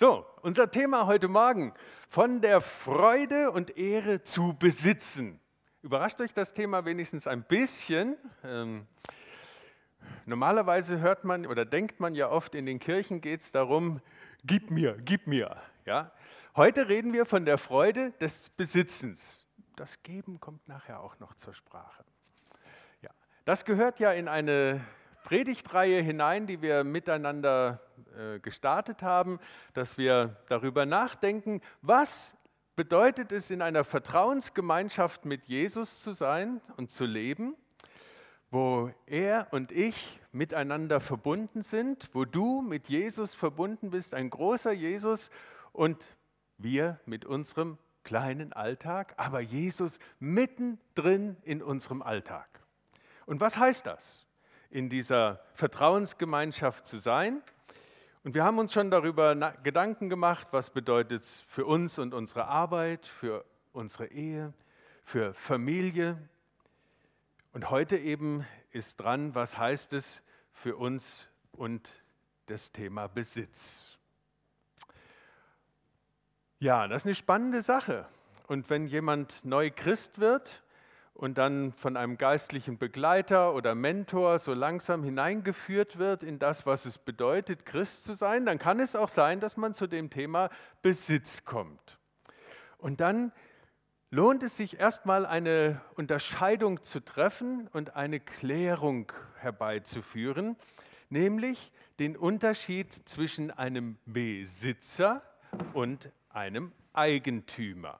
So, unser Thema heute Morgen, von der Freude und Ehre zu besitzen. Überrascht euch das Thema wenigstens ein bisschen? Ähm, normalerweise hört man oder denkt man ja oft, in den Kirchen geht es darum, gib mir, gib mir. Ja? Heute reden wir von der Freude des Besitzens. Das Geben kommt nachher auch noch zur Sprache. Ja, das gehört ja in eine Predigtreihe hinein, die wir miteinander äh, gestartet haben, dass wir darüber nachdenken, was bedeutet es, in einer Vertrauensgemeinschaft mit Jesus zu sein und zu leben, wo er und ich miteinander verbunden sind, wo du mit Jesus verbunden bist, ein großer Jesus und wir mit unserem kleinen Alltag, aber Jesus mittendrin in unserem Alltag. Und was heißt das? In dieser Vertrauensgemeinschaft zu sein. Und wir haben uns schon darüber Gedanken gemacht, was bedeutet es für uns und unsere Arbeit, für unsere Ehe, für Familie. Und heute eben ist dran, was heißt es für uns und das Thema Besitz. Ja, das ist eine spannende Sache. Und wenn jemand neu Christ wird, und dann von einem geistlichen Begleiter oder Mentor so langsam hineingeführt wird in das, was es bedeutet, Christ zu sein, dann kann es auch sein, dass man zu dem Thema Besitz kommt. Und dann lohnt es sich erstmal eine Unterscheidung zu treffen und eine Klärung herbeizuführen, nämlich den Unterschied zwischen einem Besitzer und einem Eigentümer.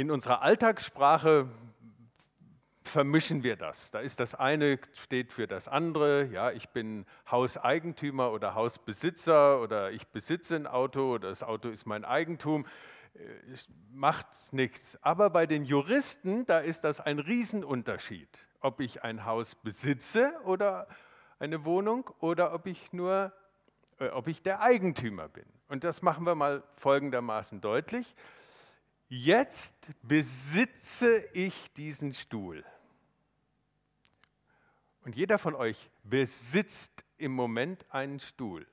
In unserer Alltagssprache vermischen wir das. Da ist das eine steht für das andere. Ja, ich bin Hauseigentümer oder Hausbesitzer oder ich besitze ein Auto oder das Auto ist mein Eigentum. Äh, Macht nichts. Aber bei den Juristen, da ist das ein Riesenunterschied, ob ich ein Haus besitze oder eine Wohnung oder ob ich nur, äh, ob ich der Eigentümer bin. Und das machen wir mal folgendermaßen deutlich jetzt besitze ich diesen Stuhl. Und jeder von euch besitzt im Moment einen Stuhl.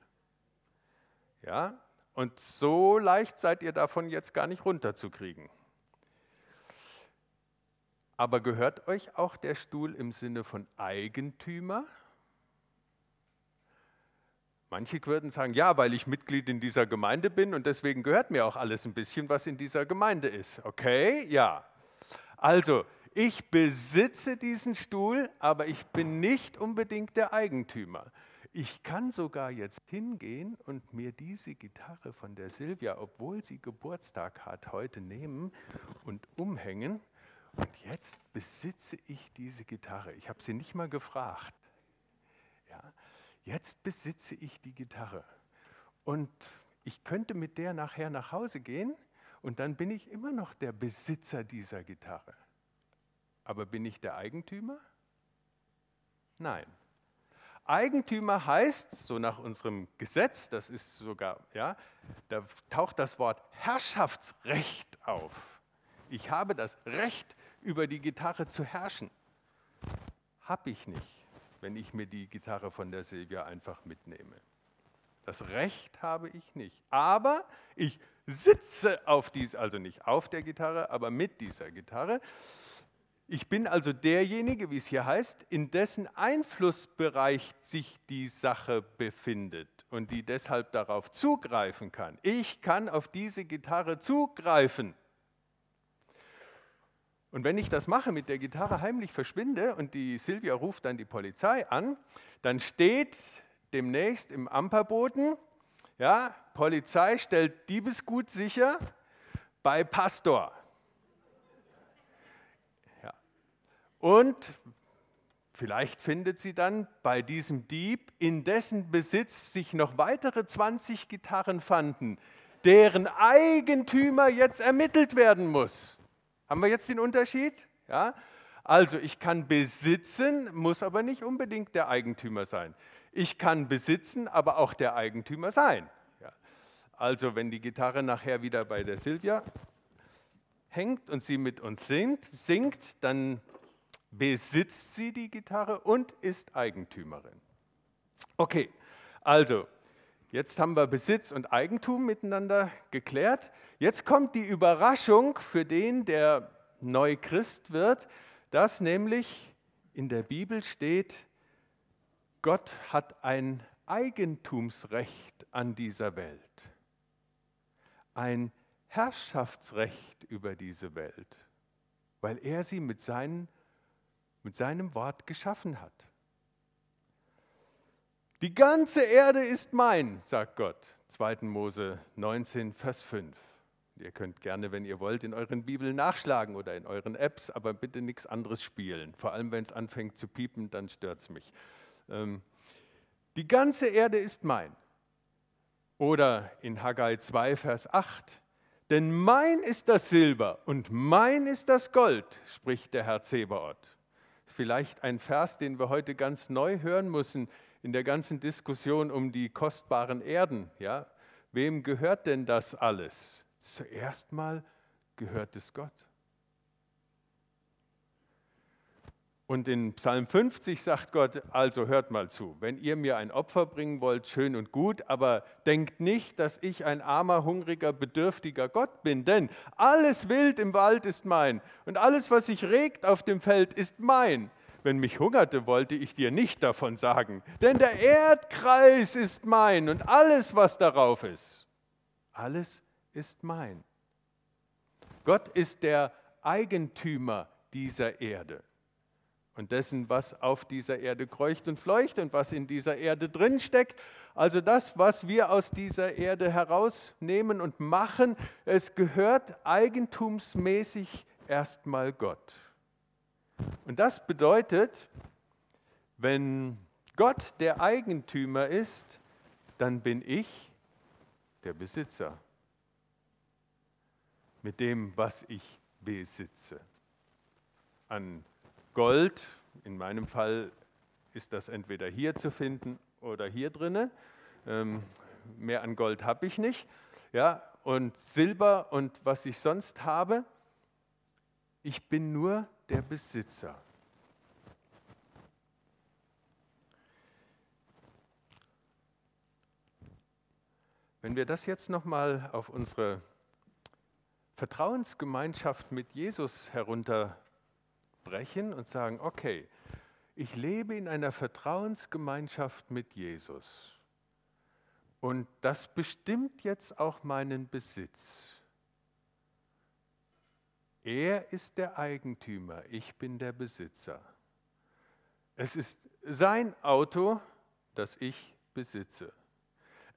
Ja? Und so leicht seid ihr davon jetzt gar nicht runterzukriegen. Aber gehört euch auch der Stuhl im Sinne von Eigentümer? Manche würden sagen, ja, weil ich Mitglied in dieser Gemeinde bin und deswegen gehört mir auch alles ein bisschen, was in dieser Gemeinde ist. Okay, ja. Also, ich besitze diesen Stuhl, aber ich bin nicht unbedingt der Eigentümer. Ich kann sogar jetzt hingehen und mir diese Gitarre von der Silvia, obwohl sie Geburtstag hat, heute nehmen und umhängen. Und jetzt besitze ich diese Gitarre. Ich habe sie nicht mal gefragt. Jetzt besitze ich die Gitarre. Und ich könnte mit der nachher nach Hause gehen und dann bin ich immer noch der Besitzer dieser Gitarre. Aber bin ich der Eigentümer? Nein. Eigentümer heißt, so nach unserem Gesetz, das ist sogar, ja, da taucht das Wort Herrschaftsrecht auf. Ich habe das Recht, über die Gitarre zu herrschen. Habe ich nicht wenn ich mir die Gitarre von der Silvia einfach mitnehme. Das Recht habe ich nicht. Aber ich sitze auf dies, also nicht auf der Gitarre, aber mit dieser Gitarre. Ich bin also derjenige, wie es hier heißt, in dessen Einflussbereich sich die Sache befindet und die deshalb darauf zugreifen kann. Ich kann auf diese Gitarre zugreifen. Und wenn ich das mache, mit der Gitarre heimlich verschwinde und die Silvia ruft dann die Polizei an, dann steht demnächst im Amperboden, ja, Polizei stellt Diebesgut sicher bei Pastor. Ja. Und vielleicht findet sie dann bei diesem Dieb, in dessen Besitz sich noch weitere 20 Gitarren fanden, deren Eigentümer jetzt ermittelt werden muss. Haben wir jetzt den Unterschied? Ja? Also ich kann besitzen, muss aber nicht unbedingt der Eigentümer sein. Ich kann besitzen, aber auch der Eigentümer sein. Ja? Also wenn die Gitarre nachher wieder bei der Silvia hängt und sie mit uns singt, singt, dann besitzt sie die Gitarre und ist Eigentümerin. Okay, also Jetzt haben wir Besitz und Eigentum miteinander geklärt. Jetzt kommt die Überraschung für den, der neu Christ wird, dass nämlich in der Bibel steht, Gott hat ein Eigentumsrecht an dieser Welt, ein Herrschaftsrecht über diese Welt, weil er sie mit, seinen, mit seinem Wort geschaffen hat. Die ganze Erde ist mein, sagt Gott. 2. Mose 19, Vers 5. Ihr könnt gerne, wenn ihr wollt, in euren Bibeln nachschlagen oder in euren Apps, aber bitte nichts anderes spielen. Vor allem, wenn es anfängt zu piepen, dann stört es mich. Ähm, die ganze Erde ist mein. Oder in Haggai 2, Vers 8. Denn mein ist das Silber und mein ist das Gold, spricht der Herr Zebaoth. Vielleicht ein Vers, den wir heute ganz neu hören müssen in der ganzen Diskussion um die kostbaren Erden. Ja? Wem gehört denn das alles? Zuerst mal gehört es Gott. Und in Psalm 50 sagt Gott, also hört mal zu, wenn ihr mir ein Opfer bringen wollt, schön und gut, aber denkt nicht, dass ich ein armer, hungriger, bedürftiger Gott bin, denn alles Wild im Wald ist mein und alles, was sich regt auf dem Feld, ist mein. Wenn mich hungerte, wollte ich dir nicht davon sagen, denn der Erdkreis ist mein und alles, was darauf ist, alles ist mein. Gott ist der Eigentümer dieser Erde und dessen, was auf dieser Erde kreucht und fleucht und was in dieser Erde drin steckt. Also das, was wir aus dieser Erde herausnehmen und machen, es gehört eigentumsmäßig erstmal Gott. Und das bedeutet, wenn Gott der Eigentümer ist, dann bin ich der Besitzer mit dem, was ich besitze. An Gold, in meinem Fall ist das entweder hier zu finden oder hier drinne. Ähm, mehr an Gold habe ich nicht. Ja, und Silber und was ich sonst habe, ich bin nur der Besitzer. Wenn wir das jetzt nochmal auf unsere Vertrauensgemeinschaft mit Jesus herunterbrechen und sagen, okay, ich lebe in einer Vertrauensgemeinschaft mit Jesus und das bestimmt jetzt auch meinen Besitz. Er ist der Eigentümer, ich bin der Besitzer. Es ist sein Auto, das ich besitze.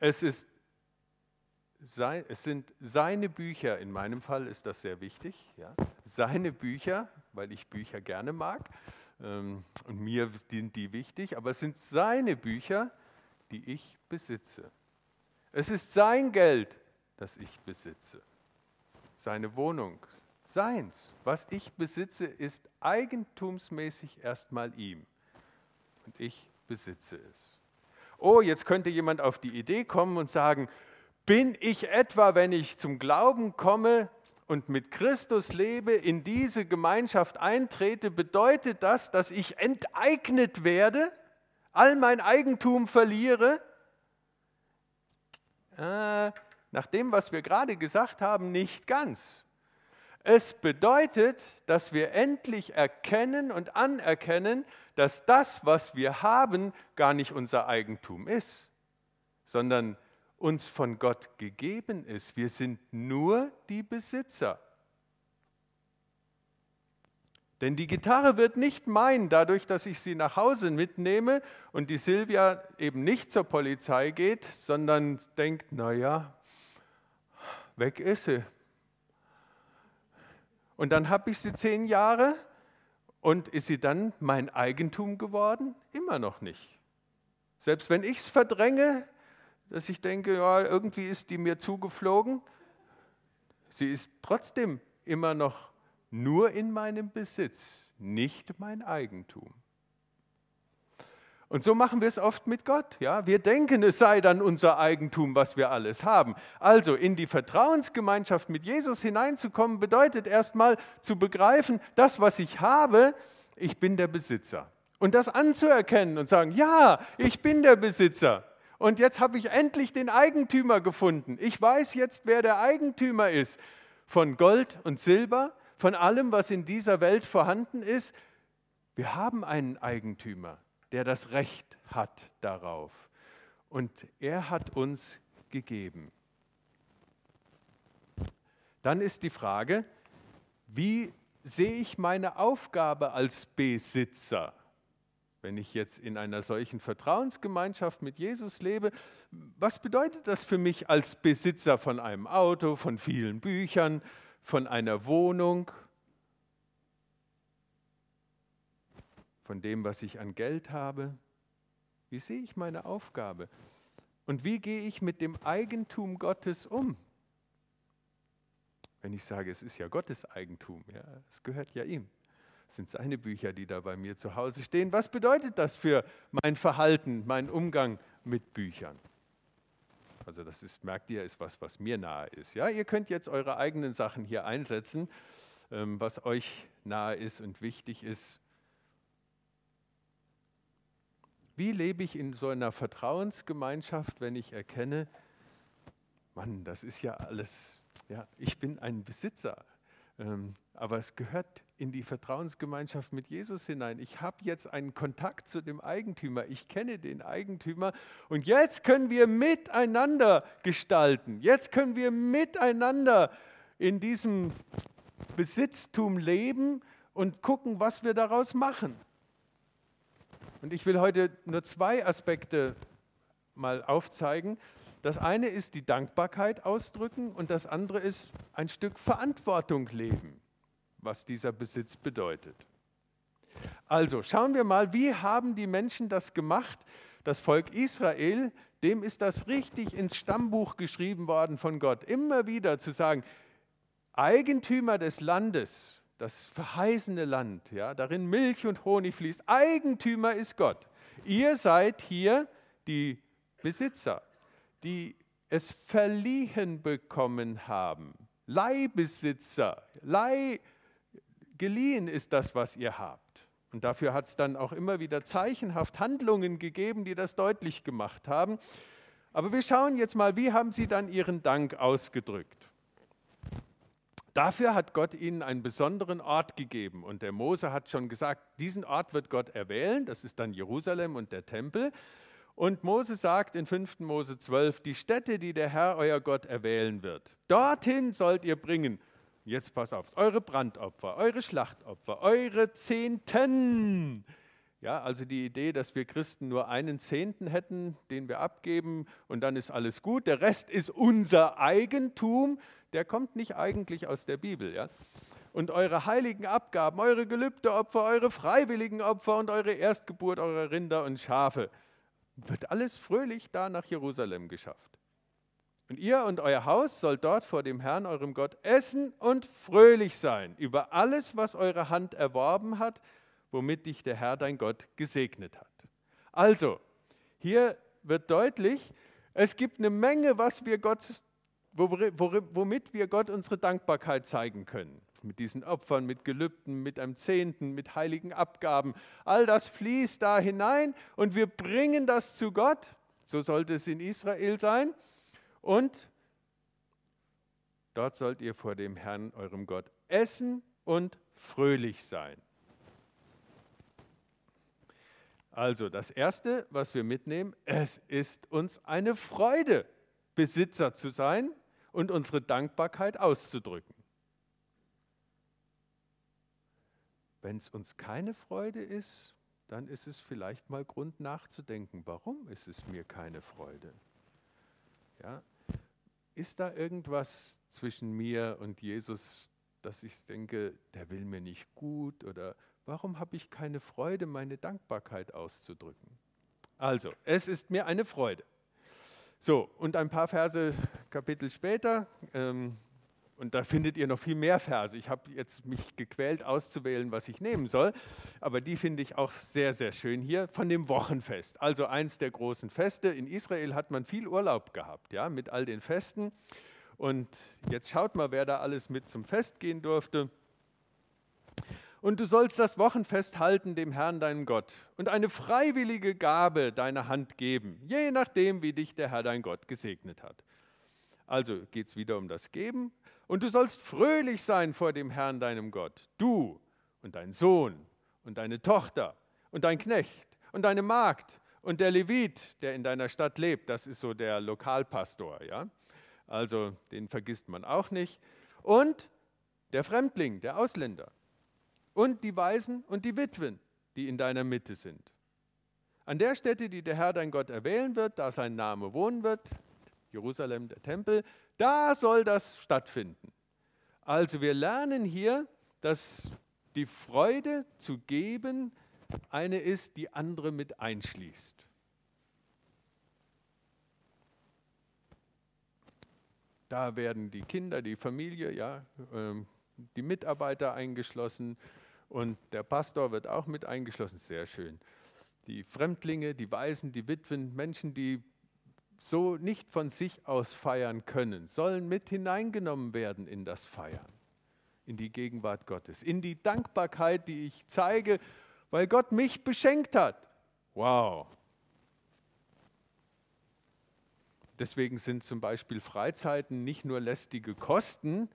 Es, ist sein, es sind seine Bücher, in meinem Fall ist das sehr wichtig, ja? seine Bücher, weil ich Bücher gerne mag ähm, und mir sind die wichtig, aber es sind seine Bücher, die ich besitze. Es ist sein Geld, das ich besitze, seine Wohnung, seins. Was ich besitze, ist eigentumsmäßig erstmal ihm. Und ich besitze es. Oh, jetzt könnte jemand auf die Idee kommen und sagen, bin ich etwa, wenn ich zum Glauben komme und mit Christus lebe, in diese Gemeinschaft eintrete, bedeutet das, dass ich enteignet werde, all mein Eigentum verliere? Äh, nach dem, was wir gerade gesagt haben, nicht ganz. Es bedeutet, dass wir endlich erkennen und anerkennen, dass das, was wir haben, gar nicht unser Eigentum ist, sondern uns von Gott gegeben ist. Wir sind nur die Besitzer. Denn die Gitarre wird nicht mein, dadurch, dass ich sie nach Hause mitnehme und die Silvia eben nicht zur Polizei geht, sondern denkt, naja, weg ist sie. Und dann habe ich sie zehn Jahre und ist sie dann mein Eigentum geworden? Immer noch nicht. Selbst wenn ich es verdränge, dass ich denke, ja, irgendwie ist die mir zugeflogen, sie ist trotzdem immer noch nur in meinem Besitz, nicht mein Eigentum. Und so machen wir es oft mit Gott. Ja? Wir denken, es sei dann unser Eigentum, was wir alles haben. Also in die Vertrauensgemeinschaft mit Jesus hineinzukommen, bedeutet erstmal zu begreifen, das, was ich habe, ich bin der Besitzer. Und das anzuerkennen und sagen, ja, ich bin der Besitzer. und jetzt habe ich endlich den Eigentümer gefunden. Ich weiß jetzt, wer der Eigentümer ist von Gold und Silber, von allem, was in dieser Welt vorhanden ist. Wir haben einen Eigentümer, der das Recht hat darauf. Und er hat uns gegeben. Dann ist die Frage, wie sehe ich meine Aufgabe als Besitzer? Wenn ich jetzt in einer solchen Vertrauensgemeinschaft mit Jesus lebe, was bedeutet das für mich als Besitzer von einem Auto, von vielen Büchern, von einer Wohnung, von dem, was ich an Geld habe? Wie sehe ich meine Aufgabe? Und wie gehe ich mit dem Eigentum Gottes um? Wenn ich sage, es ist ja Gottes Eigentum, ja, es gehört ja ihm. Es sind seine Bücher, die da bei mir zu Hause stehen. Was bedeutet das für mein Verhalten, meinen Umgang mit Büchern? Also das ist, merkt ihr, ist was, was mir nahe ist. Ja, ihr könnt jetzt eure eigenen Sachen hier einsetzen, ähm, was euch nahe ist und wichtig ist. Wie lebe ich in so einer Vertrauensgemeinschaft, wenn ich erkenne, Mann, das ist ja alles, ja, ich bin ein Besitzer, ähm, aber es gehört in die Vertrauensgemeinschaft mit Jesus hinein. Ich habe jetzt einen Kontakt zu dem Eigentümer, ich kenne den Eigentümer und jetzt können wir miteinander gestalten, jetzt können wir miteinander in diesem Besitztum leben und gucken, was wir daraus machen. Und ich will heute nur zwei Aspekte mal aufzeigen. Das eine ist die Dankbarkeit ausdrücken und das andere ist ein Stück Verantwortung leben, was dieser Besitz bedeutet. Also schauen wir mal, wie haben die Menschen das gemacht? Das Volk Israel, dem ist das richtig ins Stammbuch geschrieben worden von Gott, immer wieder zu sagen, Eigentümer des Landes, das verheißene Land, ja, darin Milch und Honig fließt, Eigentümer ist Gott. Ihr seid hier die Besitzer die es verliehen bekommen haben. Leihbesitzer, Leih, geliehen ist das, was ihr habt. Und dafür hat es dann auch immer wieder zeichenhaft Handlungen gegeben, die das deutlich gemacht haben. Aber wir schauen jetzt mal, wie haben sie dann ihren Dank ausgedrückt. Dafür hat Gott ihnen einen besonderen Ort gegeben. Und der Mose hat schon gesagt, diesen Ort wird Gott erwählen. Das ist dann Jerusalem und der Tempel. Und Mose sagt in 5. Mose 12, die Städte, die der Herr, euer Gott, erwählen wird, dorthin sollt ihr bringen, jetzt pass auf, eure Brandopfer, eure Schlachtopfer, eure Zehnten. Ja, also die Idee, dass wir Christen nur einen Zehnten hätten, den wir abgeben und dann ist alles gut, der Rest ist unser Eigentum, der kommt nicht eigentlich aus der Bibel. Ja? Und eure heiligen Abgaben, eure Gelübdeopfer, eure freiwilligen Opfer und eure Erstgeburt eurer Rinder und Schafe wird alles fröhlich da nach Jerusalem geschafft. Und ihr und euer Haus sollt dort vor dem Herrn, eurem Gott, essen und fröhlich sein über alles, was eure Hand erworben hat, womit dich der Herr, dein Gott, gesegnet hat. Also, hier wird deutlich, es gibt eine Menge, was wir Gott, womit wir Gott unsere Dankbarkeit zeigen können mit diesen Opfern, mit Gelübden, mit einem Zehnten, mit heiligen Abgaben. All das fließt da hinein und wir bringen das zu Gott. So sollte es in Israel sein. Und dort sollt ihr vor dem Herrn, eurem Gott, essen und fröhlich sein. Also das Erste, was wir mitnehmen, es ist uns eine Freude, Besitzer zu sein und unsere Dankbarkeit auszudrücken. Wenn es uns keine Freude ist, dann ist es vielleicht mal Grund nachzudenken, warum ist es mir keine Freude? Ja? Ist da irgendwas zwischen mir und Jesus, dass ich denke, der will mir nicht gut oder warum habe ich keine Freude, meine Dankbarkeit auszudrücken? Also, es ist mir eine Freude. So, und ein paar Verse, Kapitel später, ähm, und da findet ihr noch viel mehr Verse. Ich habe jetzt mich gequält auszuwählen, was ich nehmen soll, aber die finde ich auch sehr, sehr schön hier von dem Wochenfest. Also eins der großen Feste. In Israel hat man viel Urlaub gehabt, ja, mit all den Festen. Und jetzt schaut mal, wer da alles mit zum Fest gehen durfte. Und du sollst das Wochenfest halten dem Herrn, deinem Gott, und eine freiwillige Gabe deiner Hand geben, je nachdem, wie dich der Herr, dein Gott, gesegnet hat. Also geht es wieder um das Geben. Und du sollst fröhlich sein vor dem Herrn, deinem Gott, du und dein Sohn und deine Tochter und dein Knecht und deine Magd und der Levit, der in deiner Stadt lebt. Das ist so der Lokalpastor, ja. Also den vergisst man auch nicht. Und der Fremdling, der Ausländer und die Waisen und die Witwen, die in deiner Mitte sind. An der Stätte, die der Herr dein Gott erwählen wird, da sein Name wohnen wird, Jerusalem, der Tempel, da soll das stattfinden. Also wir lernen hier, dass die Freude zu geben eine ist, die andere mit einschließt. Da werden die Kinder, die Familie, ja, ähm, die Mitarbeiter eingeschlossen, und der Pastor wird auch mit eingeschlossen, sehr schön. Die Fremdlinge, die Waisen, die Witwen, Menschen, die so nicht von sich aus feiern können, sollen mit hineingenommen werden in das Feiern, in die Gegenwart Gottes, in die Dankbarkeit, die ich zeige, weil Gott mich beschenkt hat. Wow. Deswegen sind zum Beispiel Freizeiten nicht nur lästige Kosten,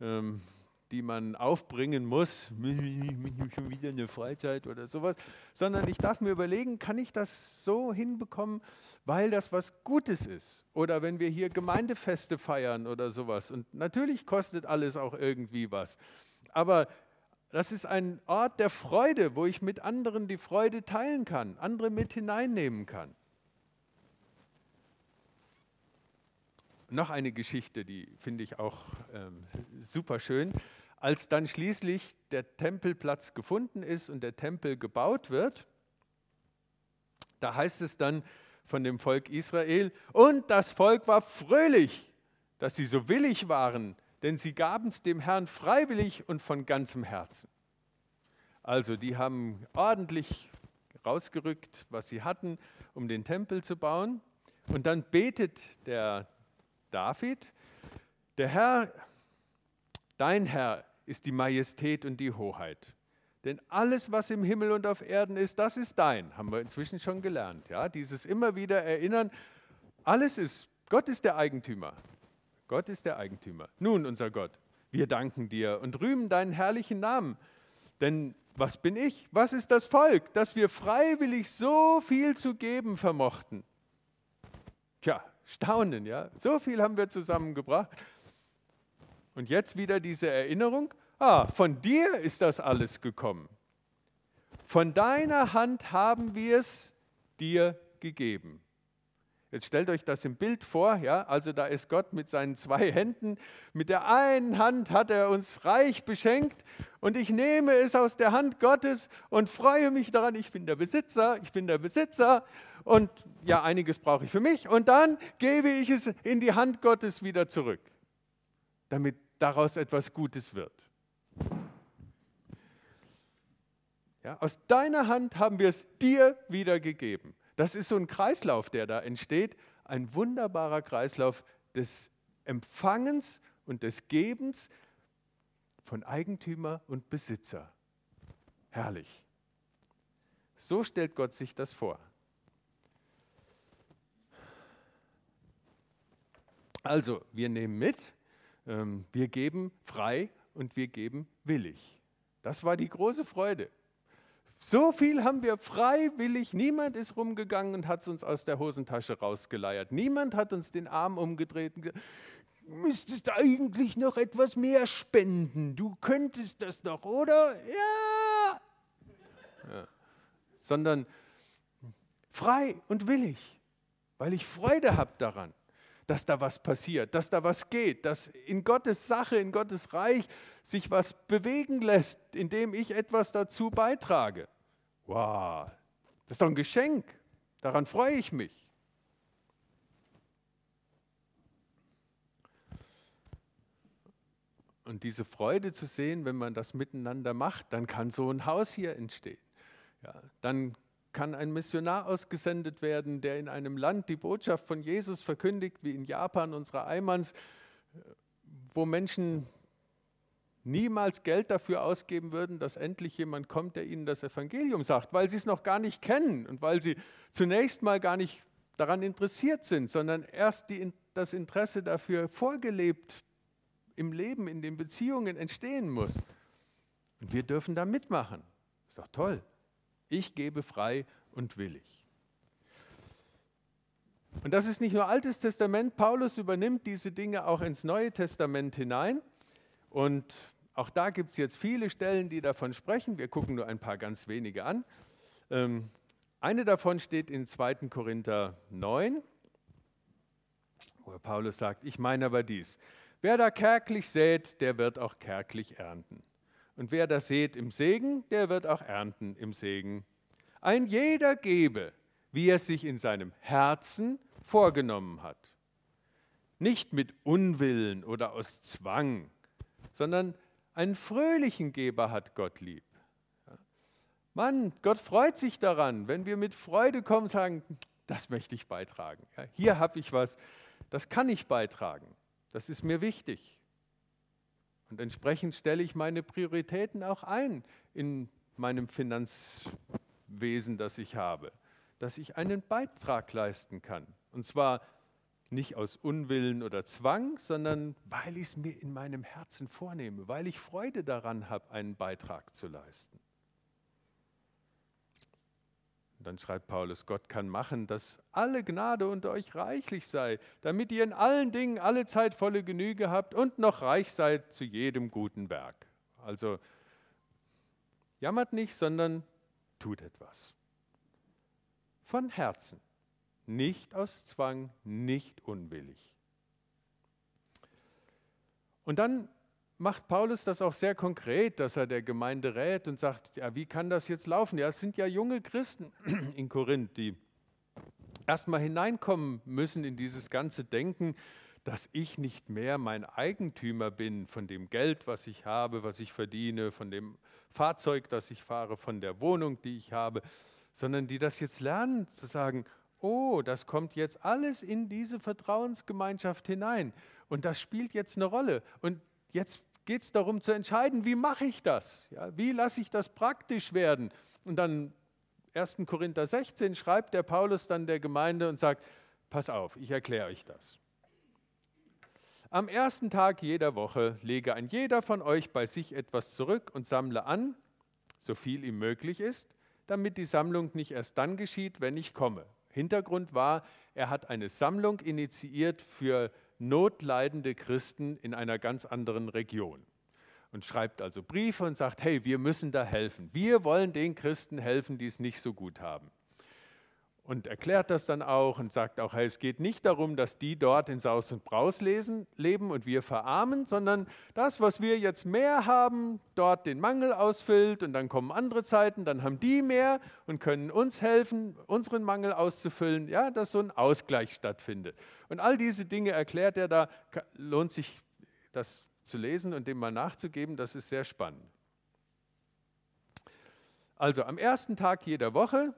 ähm, die man aufbringen muss, schon wieder eine Freizeit oder sowas, sondern ich darf mir überlegen, kann ich das so hinbekommen, weil das was Gutes ist? Oder wenn wir hier Gemeindefeste feiern oder sowas. Und natürlich kostet alles auch irgendwie was. Aber das ist ein Ort der Freude, wo ich mit anderen die Freude teilen kann, andere mit hineinnehmen kann. Noch eine Geschichte, die finde ich auch ähm, super schön. Als dann schließlich der Tempelplatz gefunden ist und der Tempel gebaut wird, da heißt es dann von dem Volk Israel, und das Volk war fröhlich, dass sie so willig waren, denn sie gaben es dem Herrn freiwillig und von ganzem Herzen. Also die haben ordentlich rausgerückt, was sie hatten, um den Tempel zu bauen. Und dann betet der David, der Herr, dein Herr ist die Majestät und die Hoheit. Denn alles, was im Himmel und auf Erden ist, das ist dein, haben wir inzwischen schon gelernt. Ja? Dieses immer wieder erinnern, alles ist, Gott ist der Eigentümer. Gott ist der Eigentümer. Nun, unser Gott, wir danken dir und rühmen deinen herrlichen Namen. Denn was bin ich? Was ist das Volk, dass wir freiwillig so viel zu geben vermochten? Tja, staunen, ja. So viel haben wir zusammengebracht. Und jetzt wieder diese Erinnerung, ah, von dir ist das alles gekommen. Von deiner Hand haben wir es dir gegeben. Jetzt stellt euch das im Bild vor, ja, also da ist Gott mit seinen zwei Händen, mit der einen Hand hat er uns reich beschenkt und ich nehme es aus der Hand Gottes und freue mich daran, ich bin der Besitzer, ich bin der Besitzer und ja, einiges brauche ich für mich und dann gebe ich es in die Hand Gottes wieder zurück, damit daraus etwas Gutes wird. Ja, aus deiner Hand haben wir es dir wiedergegeben. Das ist so ein Kreislauf, der da entsteht, ein wunderbarer Kreislauf des Empfangens und des Gebens von Eigentümer und Besitzer. Herrlich. So stellt Gott sich das vor. Also, wir nehmen mit, wir geben frei und wir geben willig. Das war die große Freude. So viel haben wir freiwillig, niemand ist rumgegangen und hat es uns aus der Hosentasche rausgeleiert. Niemand hat uns den Arm umgedreht und gesagt, müsstest eigentlich noch etwas mehr spenden. Du könntest das doch, oder? Ja. ja. Sondern frei und willig, weil ich Freude habe daran dass da was passiert, dass da was geht, dass in Gottes Sache, in Gottes Reich sich was bewegen lässt, indem ich etwas dazu beitrage. Wow, das ist doch ein Geschenk. Daran freue ich mich. Und diese Freude zu sehen, wenn man das miteinander macht, dann kann so ein Haus hier entstehen. Ja, dann kann ein Missionar ausgesendet werden, der in einem Land die Botschaft von Jesus verkündigt, wie in Japan unsere Eimans, wo Menschen niemals Geld dafür ausgeben würden, dass endlich jemand kommt, der ihnen das Evangelium sagt, weil sie es noch gar nicht kennen und weil sie zunächst mal gar nicht daran interessiert sind, sondern erst die, das Interesse dafür vorgelebt im Leben, in den Beziehungen entstehen muss. Und wir dürfen da mitmachen. Ist doch toll. Ich gebe frei und willig. Und das ist nicht nur Altes Testament, Paulus übernimmt diese Dinge auch ins Neue Testament hinein. Und auch da gibt es jetzt viele Stellen, die davon sprechen. Wir gucken nur ein paar ganz wenige an. Ähm, eine davon steht in 2. Korinther 9, wo Paulus sagt, ich meine aber dies, wer da kärglich sät, der wird auch kärglich ernten. Und wer da sät im Segen, der wird auch ernten im Segen. Ein jeder gebe, wie er sich in seinem Herzen vorgenommen hat. Nicht mit Unwillen oder aus Zwang, sondern einen fröhlichen Geber hat Gott lieb. Mann, Gott freut sich daran, wenn wir mit Freude kommen und sagen, das möchte ich beitragen. Hier habe ich was, das kann ich beitragen. Das ist mir wichtig. Und entsprechend stelle ich meine Prioritäten auch ein in meinem Finanzwesen, das ich habe, dass ich einen Beitrag leisten kann. Und zwar nicht aus Unwillen oder Zwang, sondern weil ich es mir in meinem Herzen vornehme, weil ich Freude daran habe, einen Beitrag zu leisten. Dann schreibt Paulus, Gott kann machen, dass alle Gnade unter euch reichlich sei, damit ihr in allen Dingen alle Zeit volle Genüge habt und noch reich seid zu jedem guten Werk. Also jammert nicht, sondern tut etwas. Von Herzen. Nicht aus Zwang, nicht unwillig. Und dann macht Paulus das auch sehr konkret, dass er der Gemeinde rät und sagt, ja, wie kann das jetzt laufen? Ja, es sind ja junge Christen in Korinth, die erstmal hineinkommen müssen in dieses ganze Denken, dass ich nicht mehr mein Eigentümer bin von dem Geld, was ich habe, was ich verdiene, von dem Fahrzeug, das ich fahre, von der Wohnung, die ich habe, sondern die das jetzt lernen zu sagen, oh, das kommt jetzt alles in diese Vertrauensgemeinschaft hinein. Und das spielt jetzt eine Rolle. Und jetzt geht es darum zu entscheiden, wie mache ich das? Ja, wie lasse ich das praktisch werden? Und dann 1. Korinther 16 schreibt der Paulus dann der Gemeinde und sagt, pass auf, ich erkläre euch das. Am ersten Tag jeder Woche lege ein jeder von euch bei sich etwas zurück und sammle an, so viel ihm möglich ist, damit die Sammlung nicht erst dann geschieht, wenn ich komme. Hintergrund war, er hat eine Sammlung initiiert für notleidende Christen in einer ganz anderen Region und schreibt also Briefe und sagt, hey, wir müssen da helfen. Wir wollen den Christen helfen, die es nicht so gut haben und erklärt das dann auch und sagt auch, hey, es geht nicht darum, dass die dort in Saus und Braus lesen, leben und wir verarmen, sondern das, was wir jetzt mehr haben, dort den Mangel ausfüllt und dann kommen andere Zeiten, dann haben die mehr und können uns helfen, unseren Mangel auszufüllen, ja, dass so ein Ausgleich stattfindet. Und all diese Dinge erklärt er da, lohnt sich das zu lesen und dem mal nachzugeben, das ist sehr spannend. Also am ersten Tag jeder Woche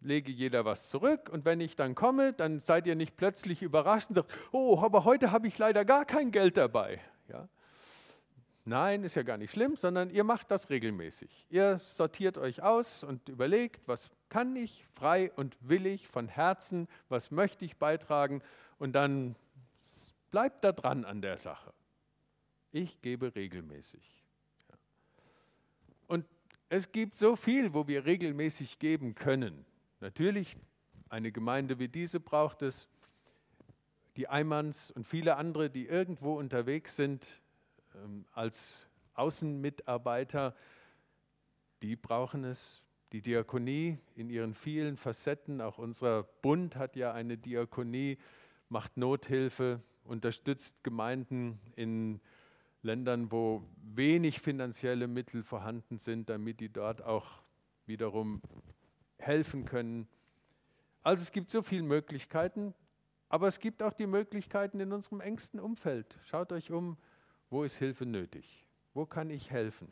lege jeder was zurück und wenn ich dann komme, dann seid ihr nicht plötzlich überrascht und sagt, oh, aber heute habe ich leider gar kein Geld dabei. Ja? Nein, ist ja gar nicht schlimm, sondern ihr macht das regelmäßig. Ihr sortiert euch aus und überlegt, was kann ich frei und willig von Herzen, was möchte ich beitragen und dann bleibt da dran an der Sache. Ich gebe regelmäßig. Und es gibt so viel, wo wir regelmäßig geben können. Natürlich, eine Gemeinde wie diese braucht es, die Eimanns und viele andere, die irgendwo unterwegs sind ähm, als Außenmitarbeiter, die brauchen es. Die Diakonie in ihren vielen Facetten, auch unser Bund hat ja eine Diakonie, macht Nothilfe, unterstützt Gemeinden in Ländern, wo wenig finanzielle Mittel vorhanden sind, damit die dort auch wiederum helfen können. Also es gibt so viele Möglichkeiten, aber es gibt auch die Möglichkeiten in unserem engsten Umfeld. Schaut euch um, wo ist Hilfe nötig? Wo kann ich helfen?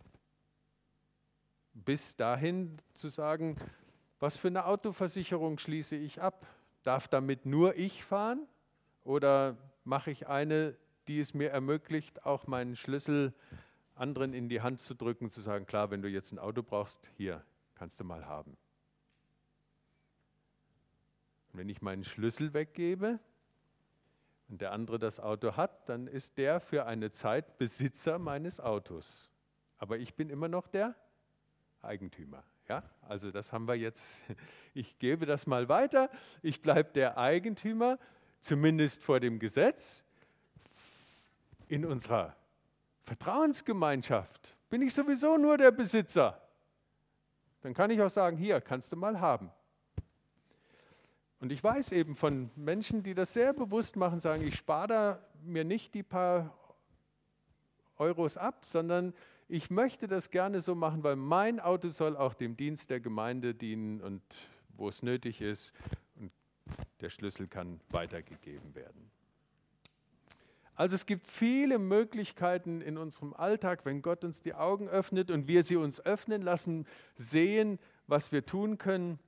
Bis dahin zu sagen, was für eine Autoversicherung schließe ich ab? Darf damit nur ich fahren oder mache ich eine, die es mir ermöglicht, auch meinen Schlüssel anderen in die Hand zu drücken, zu sagen, klar, wenn du jetzt ein Auto brauchst, hier kannst du mal haben. Und wenn ich meinen Schlüssel weggebe und der andere das Auto hat, dann ist der für eine Zeit Besitzer meines Autos. Aber ich bin immer noch der Eigentümer. Ja, also das haben wir jetzt. Ich gebe das mal weiter. Ich bleibe der Eigentümer, zumindest vor dem Gesetz. In unserer Vertrauensgemeinschaft bin ich sowieso nur der Besitzer. Dann kann ich auch sagen, hier kannst du mal haben. Und ich weiß eben von Menschen, die das sehr bewusst machen, sagen, ich spare da mir nicht die paar Euros ab, sondern ich möchte das gerne so machen, weil mein Auto soll auch dem Dienst der Gemeinde dienen und wo es nötig ist und der Schlüssel kann weitergegeben werden. Also es gibt viele Möglichkeiten in unserem Alltag, wenn Gott uns die Augen öffnet und wir sie uns öffnen lassen, sehen, was wir tun können.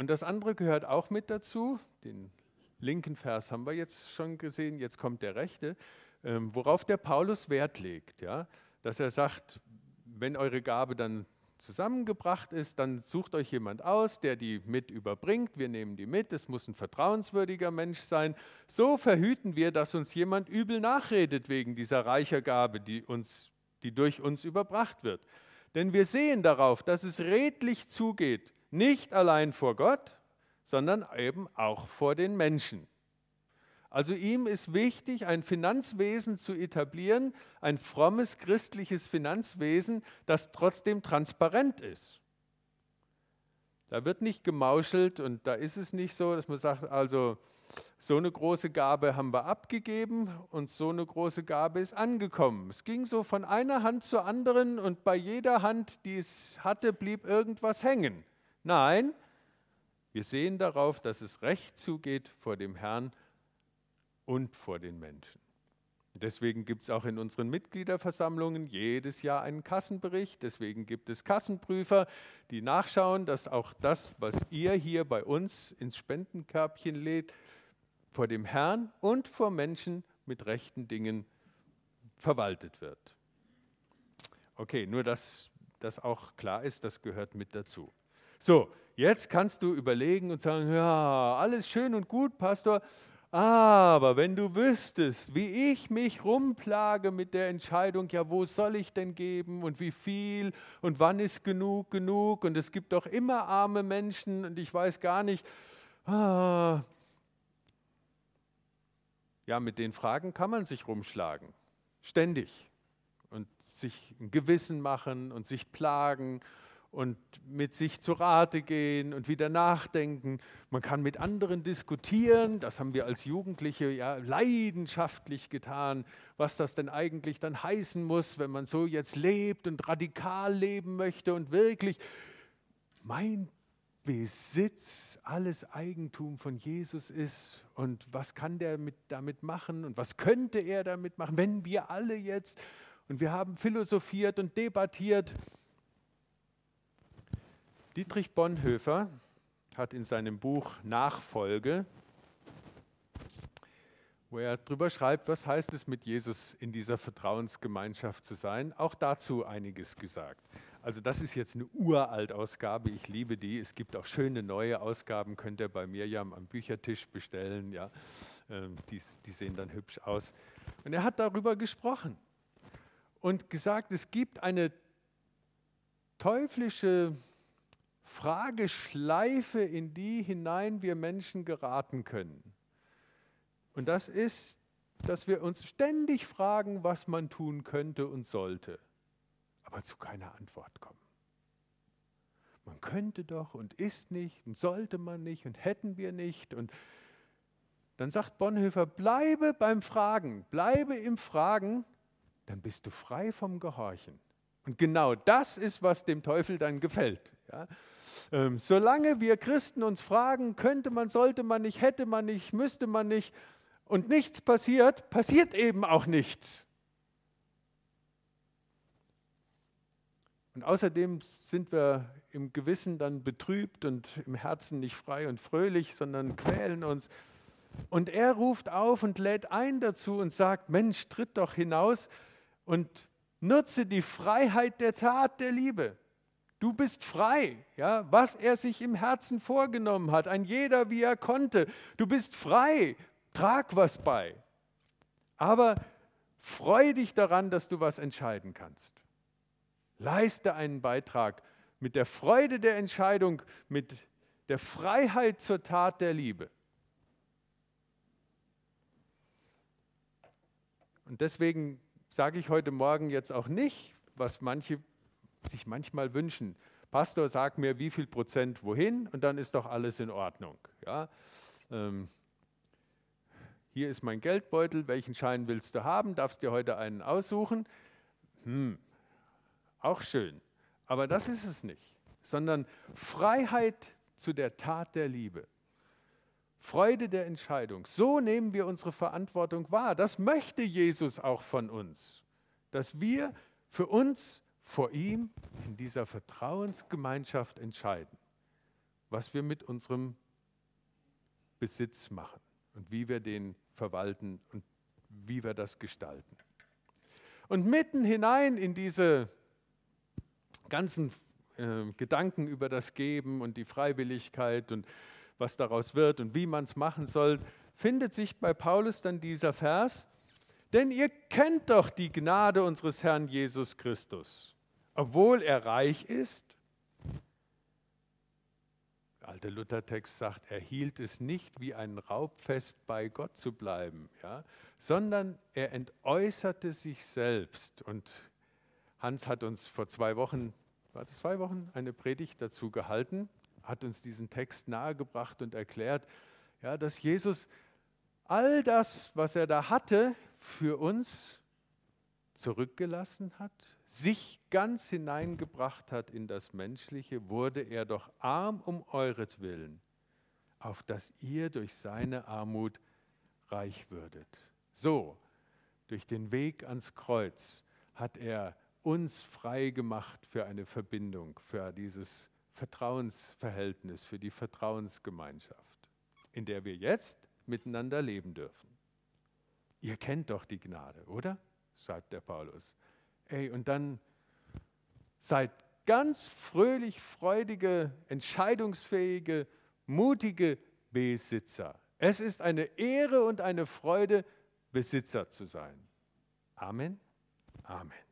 Und das andere gehört auch mit dazu. Den linken Vers haben wir jetzt schon gesehen, jetzt kommt der rechte. Ähm, worauf der Paulus Wert legt, ja? dass er sagt, wenn eure Gabe dann zusammengebracht ist, dann sucht euch jemand aus, der die mit überbringt. Wir nehmen die mit. Es muss ein vertrauenswürdiger Mensch sein. So verhüten wir, dass uns jemand übel nachredet wegen dieser reicher Gabe, die, uns, die durch uns überbracht wird. Denn wir sehen darauf, dass es redlich zugeht, nicht allein vor Gott, sondern eben auch vor den Menschen. Also ihm ist wichtig, ein Finanzwesen zu etablieren, ein frommes christliches Finanzwesen, das trotzdem transparent ist. Da wird nicht gemauschelt und da ist es nicht so, dass man sagt, also so eine große Gabe haben wir abgegeben und so eine große Gabe ist angekommen. Es ging so von einer Hand zur anderen und bei jeder Hand, die es hatte, blieb irgendwas hängen. Nein, wir sehen darauf, dass es recht zugeht vor dem Herrn und vor den Menschen. Deswegen gibt es auch in unseren Mitgliederversammlungen jedes Jahr einen Kassenbericht. Deswegen gibt es Kassenprüfer, die nachschauen, dass auch das, was ihr hier bei uns ins Spendenkörbchen lädt, vor dem Herrn und vor Menschen mit rechten Dingen verwaltet wird. Okay, nur dass das auch klar ist, das gehört mit dazu. So, jetzt kannst du überlegen und sagen, ja, alles schön und gut, Pastor, aber wenn du wüsstest, wie ich mich rumplage mit der Entscheidung, ja, wo soll ich denn geben und wie viel und wann ist genug genug und es gibt doch immer arme Menschen und ich weiß gar nicht. Ah. Ja, mit den Fragen kann man sich rumschlagen, ständig und sich ein Gewissen machen und sich plagen und mit sich zu Rate gehen und wieder nachdenken. Man kann mit anderen diskutieren, das haben wir als Jugendliche ja leidenschaftlich getan, was das denn eigentlich dann heißen muss, wenn man so jetzt lebt und radikal leben möchte und wirklich mein Besitz alles Eigentum von Jesus ist. Und was kann der mit, damit machen? Und was könnte er damit machen, wenn wir alle jetzt und wir haben philosophiert und debattiert Dietrich Bonhoeffer hat in seinem Buch Nachfolge, wo er darüber schreibt, was heißt es mit Jesus in dieser Vertrauensgemeinschaft zu sein, auch dazu einiges gesagt. Also das ist jetzt eine Uraltausgabe, ich liebe die. Es gibt auch schöne neue Ausgaben, könnt ihr bei Mirjam am Büchertisch bestellen. Ja. Ähm, die, die sehen dann hübsch aus. Und er hat darüber gesprochen und gesagt, es gibt eine teuflische Frageschleife, in die hinein wir Menschen geraten können. Und das ist, dass wir uns ständig fragen, was man tun könnte und sollte, aber zu keiner Antwort kommen. Man könnte doch und ist nicht und sollte man nicht und hätten wir nicht. Und dann sagt Bonhoeffer, bleibe beim Fragen, bleibe im Fragen, dann bist du frei vom Gehorchen. Und genau das ist, was dem Teufel dann gefällt. Ja? Ähm, solange wir Christen uns fragen, könnte man, sollte man nicht, hätte man nicht, müsste man nicht und nichts passiert, passiert eben auch nichts. Und außerdem sind wir im Gewissen dann betrübt und im Herzen nicht frei und fröhlich, sondern quälen uns. Und er ruft auf und lädt ein dazu und sagt, Mensch, tritt doch hinaus und nutze die Freiheit der Tat der Liebe. Du bist frei, ja, was er sich im Herzen vorgenommen hat, ein jeder wie er konnte. Du bist frei, trag was bei. Aber freu dich daran, dass du was entscheiden kannst. Leiste einen Beitrag mit der Freude der Entscheidung, mit der Freiheit zur Tat der Liebe. Und deswegen sage ich heute Morgen jetzt auch nicht, was manche sich manchmal wünschen. Pastor, sag mir, wie viel Prozent wohin und dann ist doch alles in Ordnung. Ja? Ähm, hier ist mein Geldbeutel, welchen Schein willst du haben? Darfst dir heute einen aussuchen? Hm, auch schön. Aber das ist es nicht, sondern Freiheit zu der Tat der Liebe. Freude der Entscheidung. So nehmen wir unsere Verantwortung wahr. Das möchte Jesus auch von uns, dass wir für uns vor ihm in dieser Vertrauensgemeinschaft entscheiden, was wir mit unserem Besitz machen und wie wir den verwalten und wie wir das gestalten. Und mitten hinein in diese ganzen äh, Gedanken über das Geben und die Freiwilligkeit und was daraus wird und wie man es machen soll, findet sich bei Paulus dann dieser Vers, denn ihr kennt doch die Gnade unseres Herrn Jesus Christus obwohl er reich ist, der alte Luthertext sagt, er hielt es nicht wie ein Raubfest bei Gott zu bleiben, ja, sondern er entäußerte sich selbst. Und Hans hat uns vor zwei Wochen, war es zwei Wochen, eine Predigt dazu gehalten, hat uns diesen Text nahegebracht und erklärt, ja, dass Jesus all das, was er da hatte, für uns zurückgelassen hat, sich ganz hineingebracht hat in das Menschliche, wurde er doch arm um euretwillen, auf dass ihr durch seine Armut reich würdet. So, durch den Weg ans Kreuz hat er uns frei gemacht für eine Verbindung, für dieses Vertrauensverhältnis, für die Vertrauensgemeinschaft, in der wir jetzt miteinander leben dürfen. Ihr kennt doch die Gnade, oder? Sagt der Paulus. Ey, und dann seid ganz fröhlich, freudige, entscheidungsfähige, mutige Besitzer. Es ist eine Ehre und eine Freude, Besitzer zu sein. Amen. Amen.